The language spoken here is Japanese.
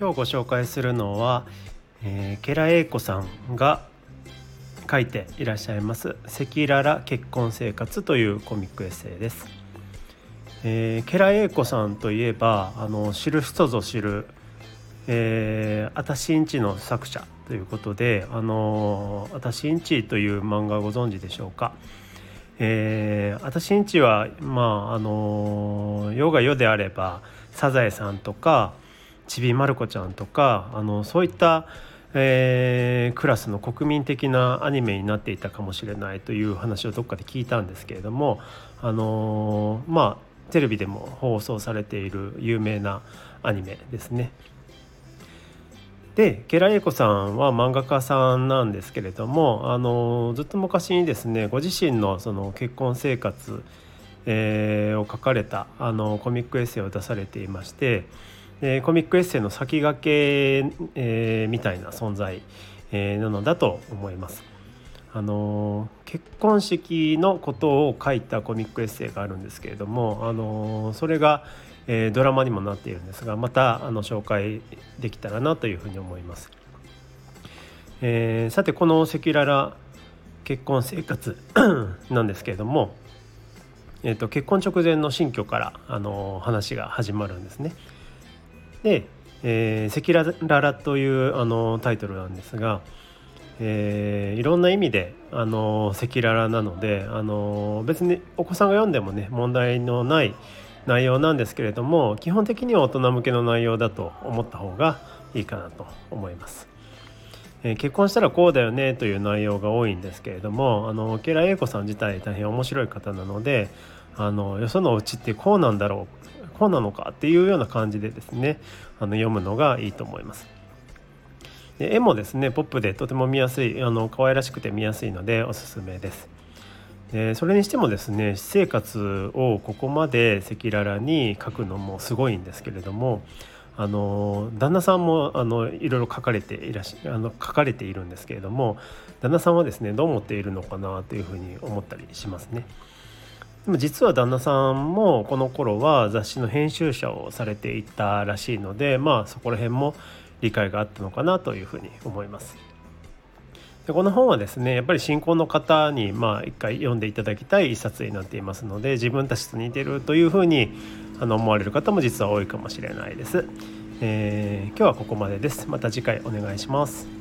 今日ご紹介するのは、えー、ケラエイコさんが書いていらっしゃいます「赤裸々結婚生活」というコミックエッセイです。えー、ケラエイコさんといえばあの知る人ぞ知るえー、あたしんちの作者ということで「あのあたしんち」という漫画ご存知でしょうか。えー、あたしんちはまああの世が世であればサザエさんとかちびまる子ちゃんとかあのそういった、えー、クラスの国民的なアニメになっていたかもしれないという話をどっかで聞いたんですけれどもあのまあテレビでも放送されている有名なアニメですね。でケラエイコさんは漫画家さんなんですけれどもあのずっと昔にですねご自身のその結婚生活、えー、を書かれたあのコミックエッセイを出されていましてでコミックエッセイの先駆け、えー、みたいな存在、えー、なのだと思います。あの結婚式のことを書いたコミックエッセイがあるんですけれども、あのそれが、えー、ドラマにもなっているんですがまたあの紹介できたらなというふうに思います。えー、さてこの赤裸々結婚生活 なんですけれども、えーと、結婚直前の新居からあの話が始まるんですね。で「えー、赤裸々」というあのタイトルなんですが、えー、いろんな意味であの赤裸々なのであの別にお子さんが読んでもね問題のない内容なんですけれども基本的には大人向けの内容だと思った方がいいかなと思います。えー、結婚したらこうだよねという内容が多いんですけれどもあのケラ英子さん自体大変面白い方なのであのよそのうちってこうなんだろうこうなのかっていうような感じでですねあの読むのがいいと思います。で絵もですねポップでとても見やすいあの可愛らしくて見やすいのでおすすめです。でそれにしてもですね私生活をここまで赤裸々に書くのもすごいんですけれどもあの旦那さんもあのいろいろ書かれていらしあの書かれているんですけれども旦那さんはですねどう思っているのかなというふうに思ったりしますね。でも実は旦那さんもこの頃は雑誌の編集者をされていたらしいのでまあそこら辺も理解があったのかなというふうに思います。でこの本はですねやっぱり信仰の方にまあ一回読んでいただきたい一冊になっていますので自分たちと似てるというふうにあの思われる方も実は多いかもしれないです。えー、今日はここまでです。また次回お願いします。